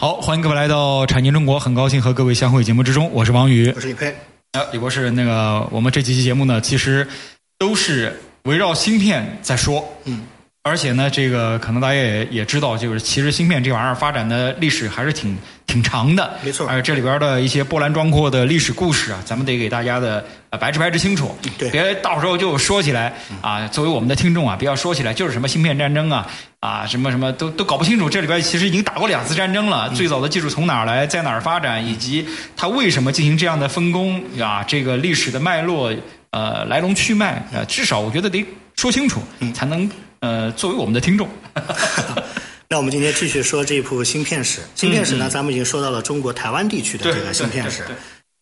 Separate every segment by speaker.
Speaker 1: 好，欢迎各位来到《产经中国》，很高兴和各位相会节目之中，我是王宇，
Speaker 2: 我是李佩。
Speaker 1: 啊，李博士，那个我们这几期节目呢，其实都是围绕芯片在说，
Speaker 2: 嗯，
Speaker 1: 而且呢，这个可能大家也也知道，就是其实芯片这玩意儿发展的历史还是挺挺长的，
Speaker 2: 没错。
Speaker 1: 而这里边的一些波澜壮阔的历史故事啊，咱们得给大家的呃白纸白纸清楚，
Speaker 2: 对。
Speaker 1: 别到时候就说起来啊，作为我们的听众啊，不要说起来就是什么芯片战争啊啊，什么什么都都搞不清楚，这里边其实已经打过两次战争了，最早的技术从哪儿来，在哪儿发展，以及它为什么进行这样的分工啊，这个历史的脉络呃来龙去脉呃，至少我觉得得说清楚，才能呃作为我们的听众。
Speaker 2: 那我们今天继续说这一部芯片史。芯片史呢，咱们已经说到了中国台湾地区的这个芯片史。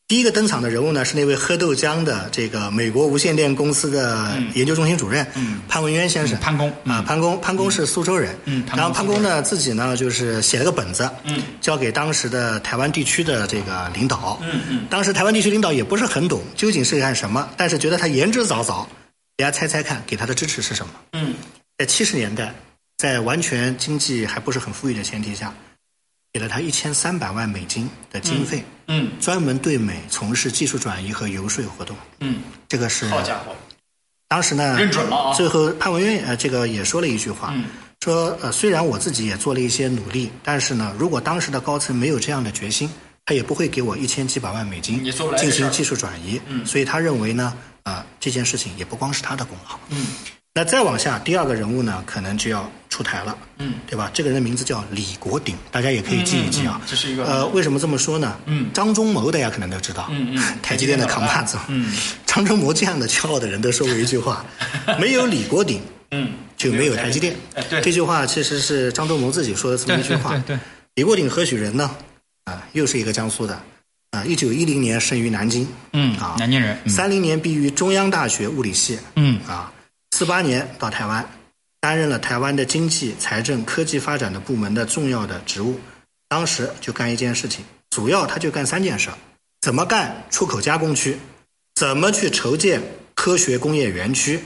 Speaker 2: 第一个登场的人物呢，是那位喝豆浆的这个美国无线电公司的研究中心主任潘文渊先生。
Speaker 1: 嗯潘工
Speaker 2: 啊，潘工，潘工是苏州人。
Speaker 1: 嗯
Speaker 2: 然后潘工呢自己呢就是写了个本子，嗯，交给当时的台湾地区的这个领导。嗯嗯。当时台湾地区领导也不是很懂究竟是干什么，但是觉得他言之凿凿，大家猜猜看，给他的支持是什么？
Speaker 1: 嗯
Speaker 2: 在七十年代，在完全经济还不是很富裕的前提下，给了他一千三百万美金的经费，
Speaker 1: 嗯
Speaker 2: 专门对美从事技术转移和游说活动。
Speaker 1: 嗯，
Speaker 2: 这个是
Speaker 1: 好家伙，
Speaker 2: 当时呢，
Speaker 1: 认准了啊
Speaker 2: 最后潘文渊呃，这个也说了一句话，
Speaker 1: 嗯
Speaker 2: 说呃，虽然我自己也做了一些努力，但是呢，如果当时的高层没有这样的决心，他也不会给我一千几百万美金进行技术转移。
Speaker 1: 嗯
Speaker 2: 所以他认为呢，啊、这件事情也不光是他的功劳。
Speaker 1: 嗯
Speaker 2: 那再往下，第二个人物呢，可能就要出台了，
Speaker 1: 嗯，
Speaker 2: 对吧？这个人的名字叫李国鼎，大家也可以记一记啊。
Speaker 1: 嗯嗯嗯这是一个
Speaker 2: 呃，为什么这么说呢？
Speaker 1: 嗯
Speaker 2: 张忠谋大家可能都知道，
Speaker 1: 嗯嗯
Speaker 2: 台积电的扛把子，
Speaker 1: 嗯，
Speaker 2: 张忠谋这样的骄傲的人都说过一句话：没有李国鼎，
Speaker 1: 嗯，
Speaker 2: 就没有台积电。
Speaker 1: 哎对
Speaker 2: 这句话其实是张忠谋自己说的这么一句话。
Speaker 1: 对对对，
Speaker 2: 李国鼎何许人呢？啊，又是一个江苏的，啊，一九一零年生于南京，
Speaker 1: 嗯
Speaker 2: 啊，
Speaker 1: 南京人，嗯
Speaker 2: 三零年毕于中央大学物理系，
Speaker 1: 嗯
Speaker 2: 啊，四八年到台湾，担任了台湾的经济、财政、科技发展的部门的重要的职务。当时就干一件事情，主要他就干三件事儿：怎么干出口加工区，怎么去筹建科学工业园区，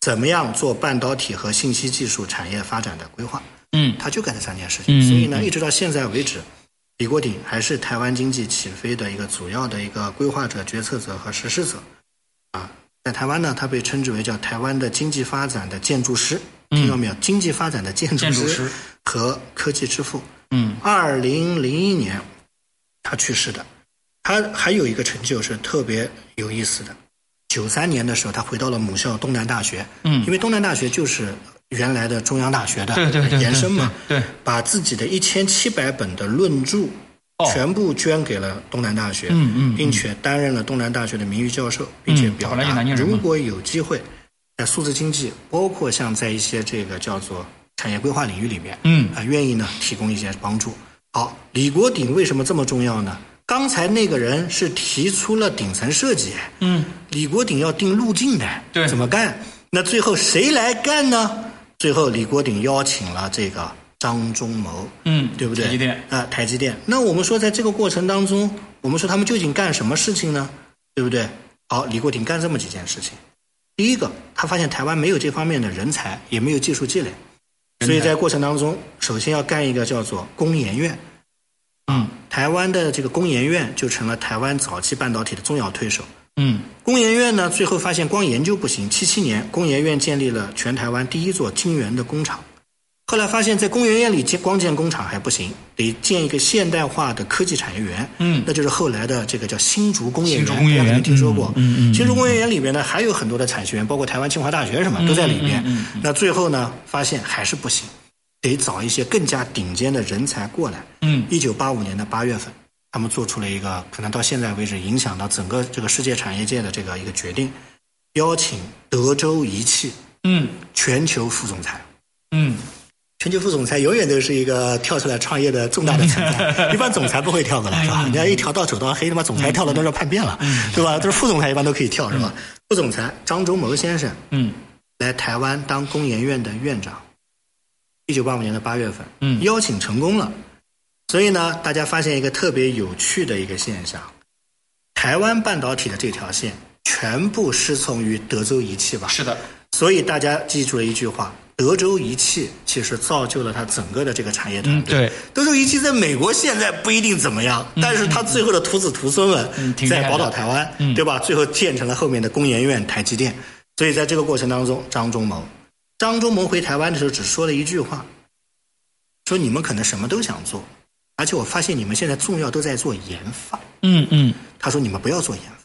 Speaker 2: 怎么样做半导体和信息技术产业发展的规划。
Speaker 1: 嗯
Speaker 2: 他就干这三件事
Speaker 1: 嗯
Speaker 2: 情。所以呢，一直到现在为止，李国鼎还是台湾经济起飞的一个主要的一个规划者、决策者和实施者。啊，在台湾呢，他被称之为叫台湾的经济发展的建筑师，听到没有？经济发展的建筑
Speaker 1: 师
Speaker 2: 和科技之父。
Speaker 1: 嗯
Speaker 2: 二零零一年，他去世的。他还有一个成就是特别有意思的，九三年的时候，他回到了母校东南大学。
Speaker 1: 嗯
Speaker 2: 因为东南大学就是原来的中央大学的延伸嘛。
Speaker 1: 对对
Speaker 2: 把自己的一千七百本的论著。
Speaker 1: 哦
Speaker 2: 全部捐给了东南大学，
Speaker 1: 嗯嗯嗯
Speaker 2: 并且担任了东南大学的名誉教授，并且表达如果有机会，在数字经济，包括像在一些这个叫做产业规划领域里面，
Speaker 1: 嗯
Speaker 2: 啊、愿意呢提供一些帮助。好，李国鼎为什么这么重要呢？刚才那个人是提出了顶层设计，
Speaker 1: 嗯，
Speaker 2: 李国鼎要定路径的，
Speaker 1: 对
Speaker 2: 怎么干？那最后谁来干呢？最后李国鼎邀请了这个张忠谋，
Speaker 1: 嗯
Speaker 2: 对不对？
Speaker 1: 台积电
Speaker 2: 啊、台积电。那我们说，在这个过程当中，我们说他们究竟干什么事情呢？对不对？好，李国鼎干这么几件事情。第一个，他发现台湾没有这方面的人才，也没有技术积累，所以在过程当中，首先要干一个叫做工研院。
Speaker 1: 嗯
Speaker 2: 台湾的这个工研院就成了台湾早期半导体的重要推手。
Speaker 1: 嗯
Speaker 2: 工研院呢，最后发现光研究不行。七七年，工研院建立了全台湾第一座晶圆的工厂。后来发现，在工研院里建光建工厂还不行，得建一个现代化的科技产业园。
Speaker 1: 嗯
Speaker 2: 那就是后来的这个叫新竹工业园，
Speaker 1: 新竹工业园
Speaker 2: 大家可能听说过。
Speaker 1: 嗯嗯嗯
Speaker 2: 新竹工业园里边呢，还有很多的产学园，包括台湾清华大学什么都在里边。
Speaker 1: 嗯
Speaker 2: 那最后呢，发现还是不行，得找一些更加顶尖的人才过来。
Speaker 1: 嗯
Speaker 2: 一九八五年的八月份，他们做出了一个可能到现在为止影响到整个这个世界产业界的这个一个决定，邀请德州仪器
Speaker 1: 嗯
Speaker 2: 全球副总裁。
Speaker 1: 嗯
Speaker 2: 全球副总裁永远都是一个跳出来创业的重大的存在，一般总裁不会跳过来，是吧？人家一条道走到黑，他妈总裁跳了都要叛变了，对吧？都是副总裁一般都可以跳，是吧？副总裁张忠谋先生
Speaker 1: 嗯
Speaker 2: 来台湾当工研院的院长，一九八五年的八月份，
Speaker 1: 嗯
Speaker 2: 邀请成功了。所以呢，大家发现一个特别有趣的一个现象：台湾半导体的这条线全部师从于德州仪器吧？
Speaker 1: 是的，
Speaker 2: 所以大家记住了一句话：德州仪器其实造就了它整个的这个产业团
Speaker 1: 嗯
Speaker 2: 队。
Speaker 1: 对，
Speaker 2: 德州仪器在美国现在不一定怎么样，但是它最后的徒子徒孙们在宝岛台湾，
Speaker 1: 嗯
Speaker 2: 对吧？最后建成了后面的工研院、台积电。所以在这个过程当中，张忠谋，张忠谋回台湾的时候只说了一句话，说你们可能什么都想做，而且我发现你们现在重要都在做研发。
Speaker 1: 嗯嗯
Speaker 2: 他说你们不要做研发，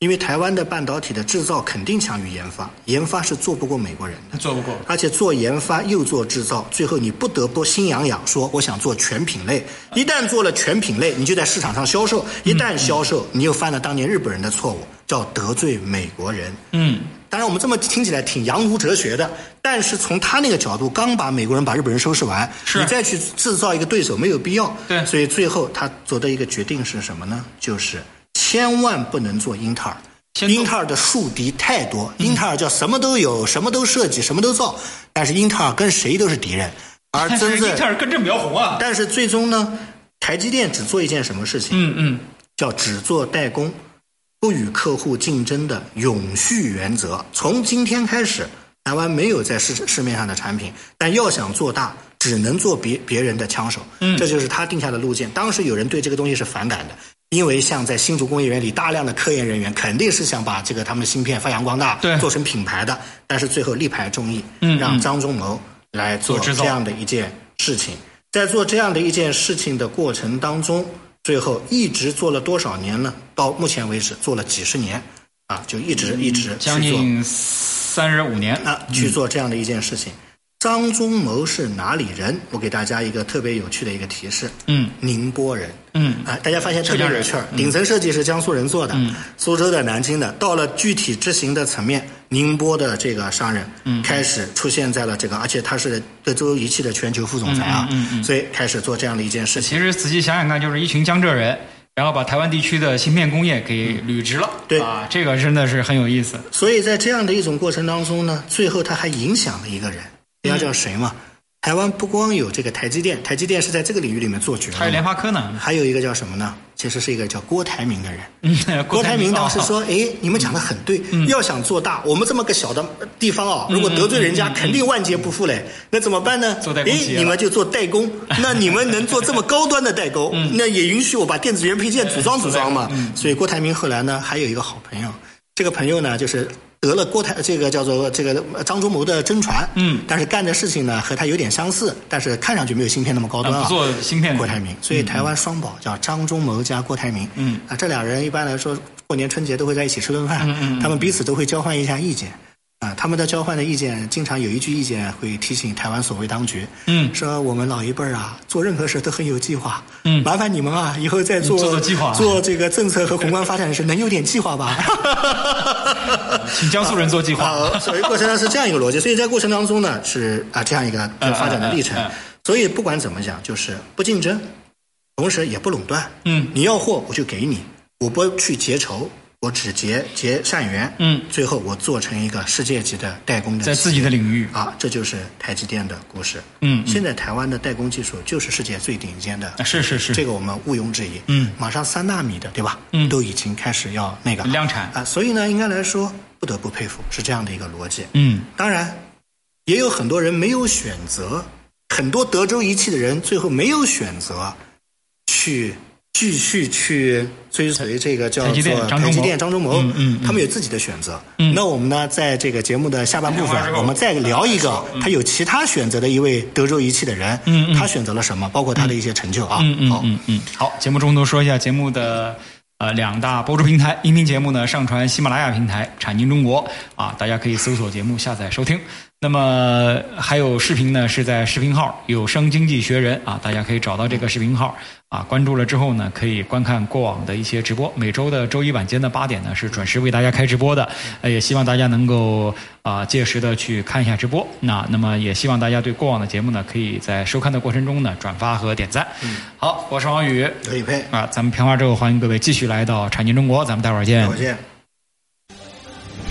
Speaker 2: 因为台湾的半导体的制造肯定强于研发，研发是做不过美国人的。
Speaker 1: 做不过。
Speaker 2: 而且做研发又做制造，最后你不得不心痒痒，说我想做全品类。一旦做了全品类，你就在市场上销售。一旦销售，你又犯了当年日本人的错误，叫得罪美国人。
Speaker 1: 嗯
Speaker 2: 当然，我们这么听起来挺洋奴哲学的，但是从他那个角度，刚把美国人把日本人收拾完，你再去制造一个对手没有必要。
Speaker 1: 对
Speaker 2: 所以最后他做的一个决定是什么呢？就是千万不能做英特尔。英特尔的树敌太多，英特尔叫什么都有，什么都设计，什么都造，但是英特尔跟谁都是敌人，而
Speaker 1: 但是
Speaker 2: 真正
Speaker 1: 英特尔根正苗红啊。
Speaker 2: 但是最终呢，台积电只做一件什么事情？
Speaker 1: 嗯嗯
Speaker 2: 叫只做代工，不与客户竞争的永续原则。从今天开始，台湾没有在市市面上的产品，但要想做大，只能做别别人的枪手。
Speaker 1: 嗯
Speaker 2: 这就是他定下的路线。当时有人对这个东西是反感的。因为像在新竹工业园里，大量的科研人员肯定是想把这个他们的芯片发扬光大，
Speaker 1: 对
Speaker 2: 做成品牌的。但是最后力排众议，
Speaker 1: 嗯
Speaker 2: 让
Speaker 1: 嗯
Speaker 2: 张忠谋来做这样的一件事情。在做这样的一件事情的过程当中，最后一直做了多少年呢？到目前为止做了几十年，啊，就一直一直
Speaker 1: 将
Speaker 2: 做
Speaker 1: 近三十五年。
Speaker 2: 啊，去做这样的一件事情。张忠谋是哪里人？我给大家一个特别有趣的一个提示，
Speaker 1: 嗯。
Speaker 2: 宁波人。
Speaker 1: 嗯。
Speaker 2: 啊，大家发现特别有趣儿。顶层设计是江苏人做的，
Speaker 1: 嗯。
Speaker 2: 苏州的、南京的，到了具体执行的层面，宁波的这个商人，
Speaker 1: 嗯。
Speaker 2: 开始出现在了这个，而且他是德州仪器的全球副总裁啊，
Speaker 1: 嗯嗯嗯嗯。
Speaker 2: 所以开始做这样的一件事情。
Speaker 1: 其实仔细想想看，就是一群江浙人，然后把台湾地区的芯片工业给捋直了。
Speaker 2: 对。
Speaker 1: 啊，这个真的是很有意思。
Speaker 2: 所以在这样的一种过程当中呢，最后他还影响了一个人，你知道叫谁嘛？台湾不光有这个台积电，台积电是在这个领域里面做绝了
Speaker 1: 还有联
Speaker 2: 嘛，
Speaker 1: 发科呢。
Speaker 2: 还有一个叫什么呢？其实是一个叫郭台铭的人。
Speaker 1: 嗯，
Speaker 2: 郭台铭当时
Speaker 1: 哦
Speaker 2: 说：“ 哎，你们讲的很对，要想做大，我们这么个小的地方啊，如果得罪人家，肯定万劫不复嘞。那怎么办呢？哎你们就做代工。那你们能做这么高端的代工，那也允许我把电子元配件组装组装嘛。所以郭台铭后来呢，还有一个好朋友，这个朋友呢，就是得了郭台这个叫做这个张忠谋的真传，
Speaker 1: 嗯
Speaker 2: 但是干的事情呢和他有点相似，但是看上去没有芯片那么高端啊。
Speaker 1: 做芯片
Speaker 2: 郭台铭，所以台湾双宝叫张忠谋加郭台铭。
Speaker 1: 嗯
Speaker 2: 啊，这俩人一般来说过年春节都会在一起吃顿饭，
Speaker 1: 嗯
Speaker 2: 他们彼此都会交换一下意见。啊，他们的交换的意见，经常有一句意见会提醒台湾所谓当局，
Speaker 1: 嗯
Speaker 2: 说我们老一辈儿啊，做任何事都很有计划，
Speaker 1: 嗯
Speaker 2: 麻烦你们啊，以后在做
Speaker 1: 做做计划
Speaker 2: 做这个政策和宏观发展的时候，能有点计划吧？
Speaker 1: 请江苏人做计划。
Speaker 2: 啊，所以过程当中是这样一个逻辑，所以在过程当中呢是啊这样一个
Speaker 1: 嗯
Speaker 2: 发展的历程
Speaker 1: 嗯嗯嗯。
Speaker 2: 所以不管怎么讲，就是不竞争，同时也不垄断。
Speaker 1: 嗯
Speaker 2: 你要货我就给你，我不去结仇，我只结结善缘。
Speaker 1: 嗯
Speaker 2: 最后我做成一个世界级的代工的
Speaker 1: 在自己的领域。
Speaker 2: 啊，这就是台积电的故事。
Speaker 1: 嗯嗯
Speaker 2: 现在台湾的代工技术就是世界最顶尖的
Speaker 1: 啊，是是是
Speaker 2: 这个我们毋庸置疑。
Speaker 1: 嗯
Speaker 2: 马上三纳米的，对吧？
Speaker 1: 嗯
Speaker 2: 都已经开始要那个
Speaker 1: 量产
Speaker 2: 啊，所以呢，应该来说不得不佩服，是这样的一个逻辑。
Speaker 1: 嗯
Speaker 2: 当然，也有很多人没有选择，很多德州仪器的人最后没有选择去继续去追随这个叫做
Speaker 1: 台积电张忠谋
Speaker 2: 台积电张忠谋，
Speaker 1: 嗯嗯嗯。
Speaker 2: 他们有自己的选择。
Speaker 1: 嗯。
Speaker 2: 那我们呢，在这个节目的下半部分我们再聊一个他有其他选择的一位德州仪器的人，
Speaker 1: 嗯嗯。
Speaker 2: 他选择了什么，包括他的一些成就啊。
Speaker 1: 嗯嗯
Speaker 2: 好，
Speaker 1: 嗯嗯，好，节目中途说一下节目的呃两大播出平台，音频节目呢上传喜马拉雅平台产经中国啊，大家可以搜索节目下载收听。那么还有视频呢，是在视频号“有声经济学人”啊，大家可以找到这个视频号啊，关注了之后呢，可以观看过往的一些直播。每周的周一晚间的八点呢，是准时为大家开直播的。呃也希望大家能够啊、届时的去看一下直播。那那么也希望大家对过往的节目呢，可以在收看的过程中呢，转发和点赞。好，我是王宇
Speaker 2: 可以配，
Speaker 1: 啊，咱们片花之后，欢迎各位继续来到产经中国，咱们待会儿。见。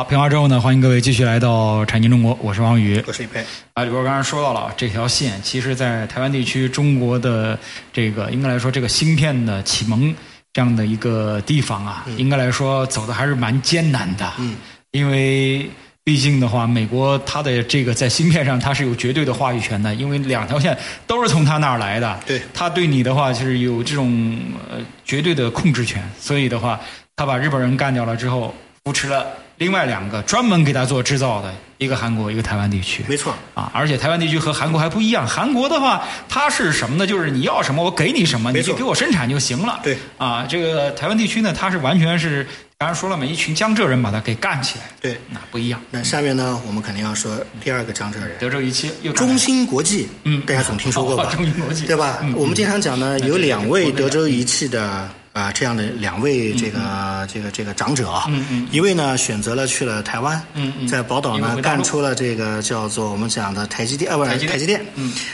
Speaker 1: 好，评完之后呢，欢迎各位继续来到产经中国，我是王宇。
Speaker 2: 我是李佩，
Speaker 1: 啊，李波刚才说到了啊这条线，其实，在台湾地区，中国的这个应该来说，这个芯片的启蒙这样的一个地方啊，应该来说走的还是蛮艰难的。
Speaker 2: 嗯，
Speaker 1: 因为毕竟的话，美国它的这个在芯片上它是有绝对的话语权的，因为两条线都是从它那儿来的。
Speaker 2: 对
Speaker 1: 它对你的话就是有这种呃绝对的控制权，所以的话，他把日本人干掉了之后，扶持了另外两个专门给他做制造的，一个韩国，一个台湾地区。
Speaker 2: 没错，
Speaker 1: 啊，而且台湾地区和韩国还不一样。韩国的话，它是什么呢？就是你要什么，我给你什么，你就给我生产就行了。
Speaker 2: 对
Speaker 1: 啊，这个台湾地区呢，它是完全是刚才说了嘛，一群江浙人把它给干起来。
Speaker 2: 对。
Speaker 1: 那不一样。
Speaker 2: 那下面呢，我们肯定要说第二个江浙人，
Speaker 1: 德州仪器又
Speaker 2: 中芯国际，
Speaker 1: 嗯
Speaker 2: 大家总听说过吧？
Speaker 1: 哦 中芯国际
Speaker 2: 对吧？
Speaker 1: 嗯
Speaker 2: 我们经常讲呢，有两位德州仪器的啊、这样的两位这个、这个这个长者啊，一位呢选择了去了台湾，在宝岛呢干出了这个叫做我们讲的台积电，呃，不是
Speaker 1: 台积电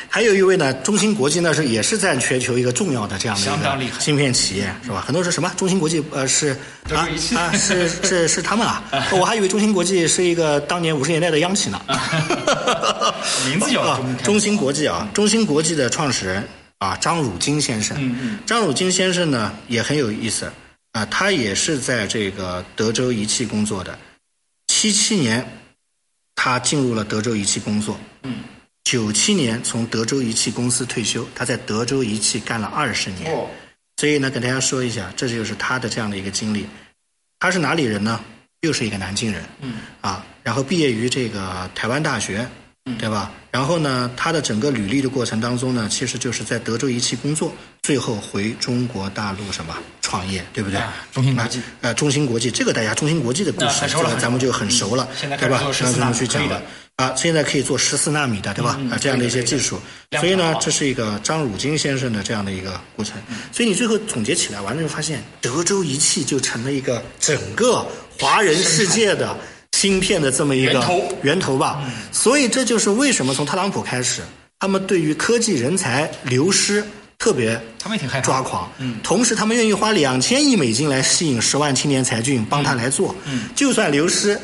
Speaker 2: 还有一位呢，中芯国际呢是也是在全球一个重要的这样的一个芯片企业，是吧？很多人说什么中芯国际呃是啊啊是是是他们啊，我还以为中芯国际是一个当年五十年代的央企呢。
Speaker 1: 名字叫中
Speaker 2: 芯国际啊，中芯国际的创始人啊张汝京先生。
Speaker 1: 嗯嗯
Speaker 2: 张汝京先生呢也很有意思啊，他也是在这个德州仪器工作的。七七年，他进入了德州仪器工作。
Speaker 1: 嗯。
Speaker 2: 九七年从德州仪器公司退休，他在德州仪器干了二十年。
Speaker 1: 哦，
Speaker 2: 所以呢，给大家说一下，这就是他的这样的一个经历。他是哪里人呢？又是一个南京人。
Speaker 1: 嗯
Speaker 2: 啊，然后毕业于这个台湾大学，对吧？然后呢，他的整个履历的过程当中呢，其实就是在德州仪器工作，最后回中国大陆什么创业，对不对？
Speaker 1: 啊中芯国际
Speaker 2: 啊呃，中芯国际，这个大家中芯国际的故事，咱们就很熟了，对吧？
Speaker 1: 始做14
Speaker 2: 那咱们去讲了。啊，现在可以做十四纳米的，对吧？啊，这样的一些技术，所以呢，这是一个张汝京先生的这样的一个过程。
Speaker 1: 嗯
Speaker 2: 所以你最后总结起来完了，就发现德州仪器就成了一个整个华人世界的芯片的这么一个
Speaker 1: 源头
Speaker 2: 源头吧。
Speaker 1: 嗯
Speaker 2: 所以这就是为什么从特朗普开始，他们对于科技人才流失特别
Speaker 1: 他们也挺害怕
Speaker 2: 抓狂。
Speaker 1: 嗯
Speaker 2: 同时他们愿意花两千亿美金来吸引十万青年才俊帮他来做。
Speaker 1: 嗯
Speaker 2: 就算流失。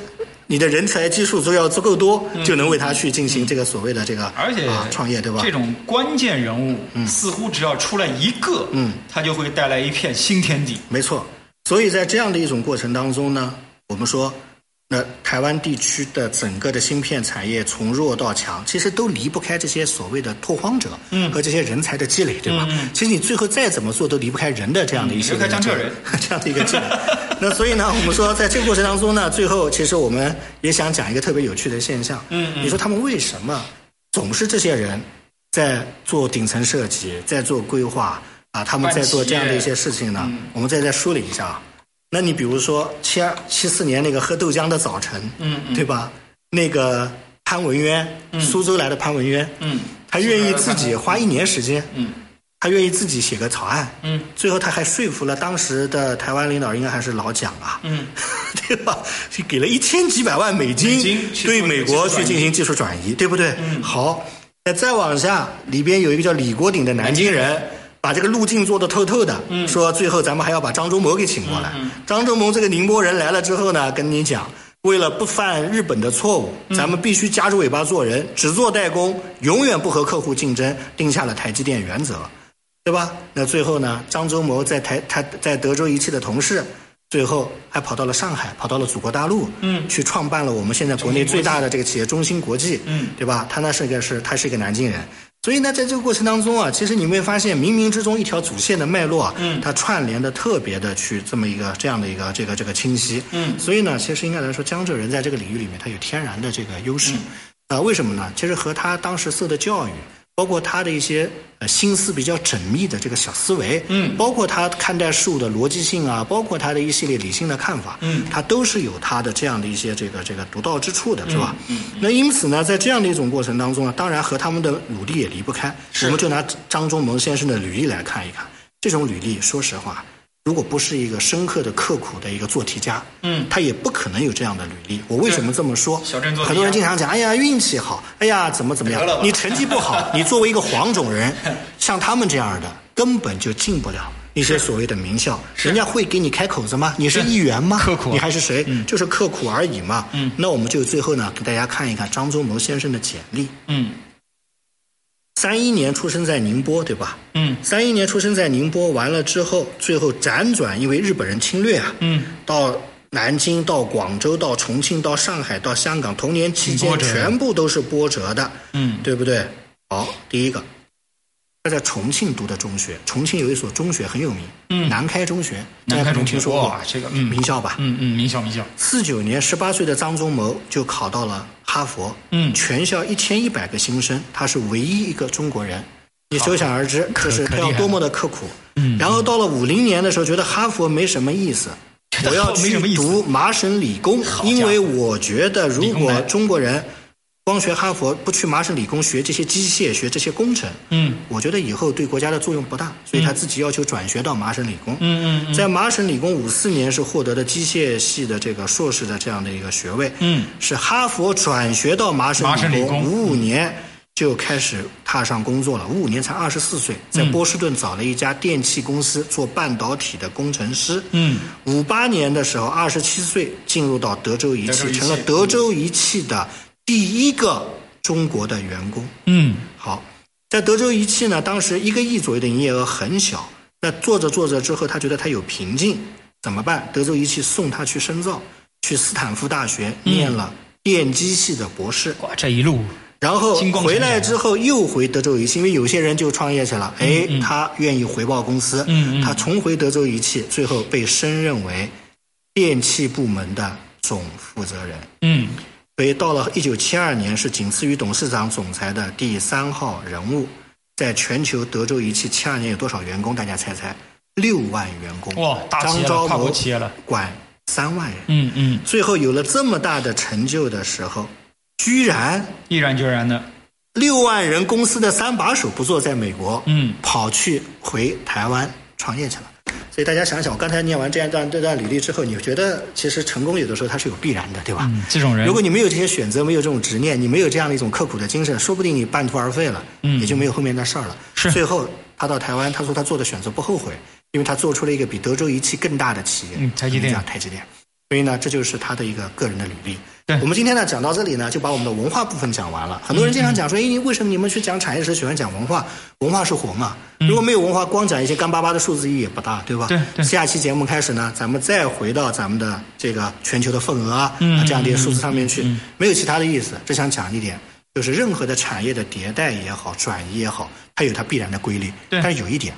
Speaker 2: 你的人才基数都要足够多，
Speaker 1: 嗯
Speaker 2: 就能为他去进行这个所谓的这个
Speaker 1: 而且
Speaker 2: 啊创业，对吧？
Speaker 1: 这种关键人物，似乎只要出来一个，
Speaker 2: 嗯，
Speaker 1: 他就会带来一片新天地。
Speaker 2: 没错，所以在这样的一种过程当中呢，我们说，那台湾地区的整个的芯片产业从弱到强，其实都离不开这些所谓的拓荒者，
Speaker 1: 嗯
Speaker 2: 和这些人才的积累，对吧？其实你最后再怎么做，都离不开人的这样的一些
Speaker 1: 嗯离不开江浙人
Speaker 2: 这样的一个积累。那所以呢，我们说在这个过程当中呢，最后其实我们也想讲一个特别有趣的现象。
Speaker 1: 嗯嗯
Speaker 2: 你说他们为什么总是这些人在做顶层设计，在做规划啊？他们在做这样的一些事情呢？
Speaker 1: 嗯
Speaker 2: 我们再再梳理一下啊。那你比如说七二七四年那个喝豆浆的早晨，
Speaker 1: 嗯嗯。
Speaker 2: 对吧？那个潘文渊，苏州来的潘文渊，
Speaker 1: 嗯
Speaker 2: 他愿意自己花一年时间，
Speaker 1: 嗯。
Speaker 2: 他愿意自己写个草案，
Speaker 1: 嗯。
Speaker 2: 最后他还说服了当时的台湾领导，应该还是老蒋啊，
Speaker 1: 嗯，
Speaker 2: 对吧？是给了一千几百万美金对美国去进行技术转移，对不对？
Speaker 1: 嗯。
Speaker 2: 好，那再往下，里边有一个叫李国鼎的南京人，把这个路径做得透透的，说最后咱们还要把张忠谋给请过来。张忠谋这个宁波人来了之后呢，跟你讲，为了不犯日本的错误，咱们必须夹着尾巴做人，只做代工，永远不和客户竞争，定下了台积电原则，对吧？那最后呢，张忠谋在台他在德州仪器的同事。最后还跑到了上海，跑到了祖国大陆，
Speaker 1: 嗯，
Speaker 2: 去创办了我们现在国内最大的这个企业中芯国际，
Speaker 1: 嗯，
Speaker 2: 对吧？他那是个是，他是一个南京人，所以呢，在这个过程当中啊，其实你会发现冥冥之中一条主线的脉络啊，
Speaker 1: 嗯，
Speaker 2: 它串联的特别的去这么一个这样的一个这个这个清晰，
Speaker 1: 嗯，
Speaker 2: 所以呢，其实应该来说，江浙人在这个领域里面，他有天然的这个优势，啊，为什么呢？其实和他当时受的教育。包括他的一些呃心思比较缜密的这个小思维，
Speaker 1: 嗯，
Speaker 2: 包括他看待事物的逻辑性啊，包括他的一系列理性的看法，
Speaker 1: 嗯，
Speaker 2: 他都是有他的这样的一些这个这个独到之处的，是吧？嗯，那因此呢，在这样的一种过程当中呢，当然和他们的努力也离不开。我们就拿张忠谋先生的履历来看一看，这种履历，说实话。如果不是一个深刻的、刻苦的一个做题家，
Speaker 1: 嗯，
Speaker 2: 他也不可能有这样的履历。我为什么这么说？
Speaker 1: 小镇做题
Speaker 2: 很多人经常讲，哎呀，运气好，哎呀，怎么怎么样？你成绩不好，你作为一个黄种人，像他们这样的，根本就进不了一些所谓的名校。人家会给你开口子吗？你是议员吗？
Speaker 1: 刻苦
Speaker 2: 你还是谁？就是刻苦而已嘛。
Speaker 1: 嗯，
Speaker 2: 那我们就最后呢，给大家看一看张忠谋先生的简历。
Speaker 1: 嗯。
Speaker 2: 三一年出生在宁波，对吧？
Speaker 1: 嗯。
Speaker 2: 三一年出生在宁波，完了之后，最后辗转，因为日本人侵略啊，
Speaker 1: 嗯，
Speaker 2: 到南京、到广州、到重庆、到上海、到香港，童年期间全部都是波折的，
Speaker 1: 嗯，
Speaker 2: 对不对？好，第一个，他在重庆读的中学，重庆有一所中学很有名，
Speaker 1: 嗯，
Speaker 2: 南开中学，
Speaker 1: 南开中
Speaker 2: 听说过
Speaker 1: 这个
Speaker 2: 名校吧？
Speaker 1: 嗯嗯，名校名校。
Speaker 2: 四九年，十八岁的张忠谋就考到了哈佛，
Speaker 1: 嗯，
Speaker 2: 全校一千一百个新生，他是唯一一个中国人。你可想而知，就是他要多么的刻苦。
Speaker 1: 嗯，
Speaker 2: 然后到了五零年的时候，觉得哈佛没什么意思，我要去读麻省理工，因为我觉得如果中国人光学哈佛，不去麻省理工学这些机械、学这些工程，
Speaker 1: 嗯，
Speaker 2: 我觉得以后对国家的作用不大，所以他自己要求转学到麻省理工。
Speaker 1: 嗯嗯，
Speaker 2: 在麻省理工五四年是获得的机械系的这个硕士的这样的一个学位。
Speaker 1: 嗯，
Speaker 2: 是哈佛转学到麻省
Speaker 1: 理工，
Speaker 2: 五五年。就开始踏上工作了。五五年才二十四岁，在波士顿找了一家电器公司做半导体的工程师。
Speaker 1: 嗯，
Speaker 2: 五八年的时候，二十七岁进入到德州仪器，成了德州仪器的第一个中国的员工。
Speaker 1: 嗯，
Speaker 2: 好，在德州仪器呢，当时一个亿左右的营业额很小。那做着做着之后，他觉得他有瓶颈，怎么办？德州仪器送他去深造，去斯坦福大学念了电机系的博士。
Speaker 1: 哇，这一路。
Speaker 2: 然后回来之后又回德州仪器，因为有些人就创业去了，哎，他愿意回报公司，他重回德州仪器，最后被升任为电器部门的总负责人。
Speaker 1: 嗯，
Speaker 2: 所以到了一九七二年，是仅次于董事长、总裁的第三号人物。在全球德州仪器七二年有多少员工？大家猜猜？六万员工。
Speaker 1: 哇，大企业了，跨国企业了，
Speaker 2: 管三万人。
Speaker 1: 嗯嗯。
Speaker 2: 最后有了这么大的成就的时候。居然
Speaker 1: 毅然决然的，
Speaker 2: 六万人公司的三把手不做在美国，
Speaker 1: 嗯，
Speaker 2: 跑去回台湾创业去了。所以大家想想，我刚才念完这样一段这段履历之后，你觉得其实成功有的时候它是有必然的，对吧？
Speaker 1: 嗯，这种人，
Speaker 2: 如果你没有这些选择，没有这种执念，你没有这样的一种刻苦的精神，说不定你半途而废了，
Speaker 1: 嗯，
Speaker 2: 也就没有后面的事儿了。
Speaker 1: 是，
Speaker 2: 最后他到台湾，他说他做的选择不后悔，因为他做出了一个比德州仪器更大的企业，
Speaker 1: 嗯，台积电，
Speaker 2: 台积电。所以呢，这就是他的一个个人的履历。
Speaker 1: 对，
Speaker 2: 我们今天呢讲到这里呢，就把我们的文化部分讲完了。很多人经常讲说，哎，为什么你们去讲产业时喜欢讲文化？文化是活嘛。如果没有文化，光讲一些干巴巴的数字意义也不大，对吧？
Speaker 1: 对对。
Speaker 2: 下期节目开始呢，咱们再回到咱们的这个全球的份额啊，
Speaker 1: 嗯，
Speaker 2: 这样的一些数字上面去，没有其他的意思。只想讲一点，就是任何的产业的迭代也好，转移也好，它有它必然的规律。
Speaker 1: 对。
Speaker 2: 但是有一点。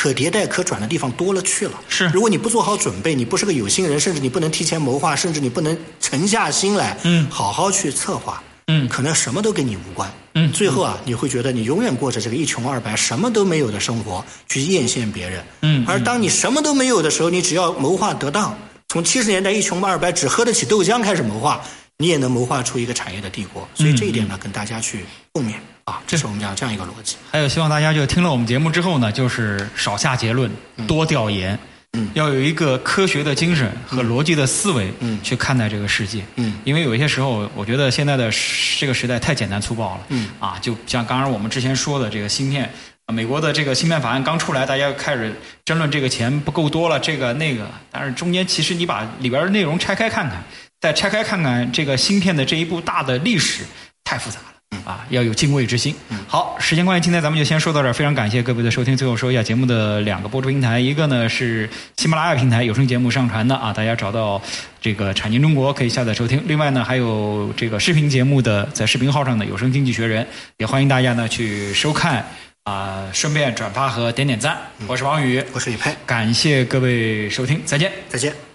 Speaker 2: 可迭代、可转的地方多了去了。
Speaker 1: 是，
Speaker 2: 如果你不做好准备，你不是个有心人，甚至你不能提前谋划，甚至你不能沉下心来，
Speaker 1: 嗯，
Speaker 2: 好好去策划，
Speaker 1: 嗯，
Speaker 2: 可能什么都跟你无关，
Speaker 1: 嗯，
Speaker 2: 最后啊，你会觉得你永远过着这个一穷二白、什么都没有的生活，去艳羡别人，
Speaker 1: 嗯，
Speaker 2: 而当你什么都没有的时候，你只要谋划得当，从七十年代一穷二白只喝得起豆浆开始谋划，你也能谋划出一个产业的帝国。所以这一点呢，跟大家去共勉。啊，这是我们讲这样一个逻辑。
Speaker 1: 还有，希望大家就听了我们节目之后呢，就是少下结论，多调研，
Speaker 2: 嗯，
Speaker 1: 要有一个科学的精神和逻辑的思维，
Speaker 2: 嗯，
Speaker 1: 去看待这个世界，
Speaker 2: 嗯，
Speaker 1: 因为有一些时候，我觉得现在的这个时代太简单粗暴了，
Speaker 2: 嗯，
Speaker 1: 啊，就像刚刚我们之前说的这个芯片。美国的这个芯片法案刚出来，大家开始争论这个钱不够多了，这个那个。但是中间其实你把里边的内容拆开看看，再拆开看看这个芯片的这一部大的历史，太复杂了。啊，要有敬畏之心。好，时间关系，今天咱们就先说到这儿。非常感谢各位的收听。最后说一下节目的两个播出平台，一个呢是喜马拉雅平台有声节目上传的啊，大家找到这个产经中国可以下载收听。另外呢，还有这个视频节目的在视频号上的有声经济学人，也欢迎大家呢去收看啊，顺便转发和点点赞。我是王宇，
Speaker 2: 我是李佩，
Speaker 1: 感谢各位收听，再见，
Speaker 2: 再见。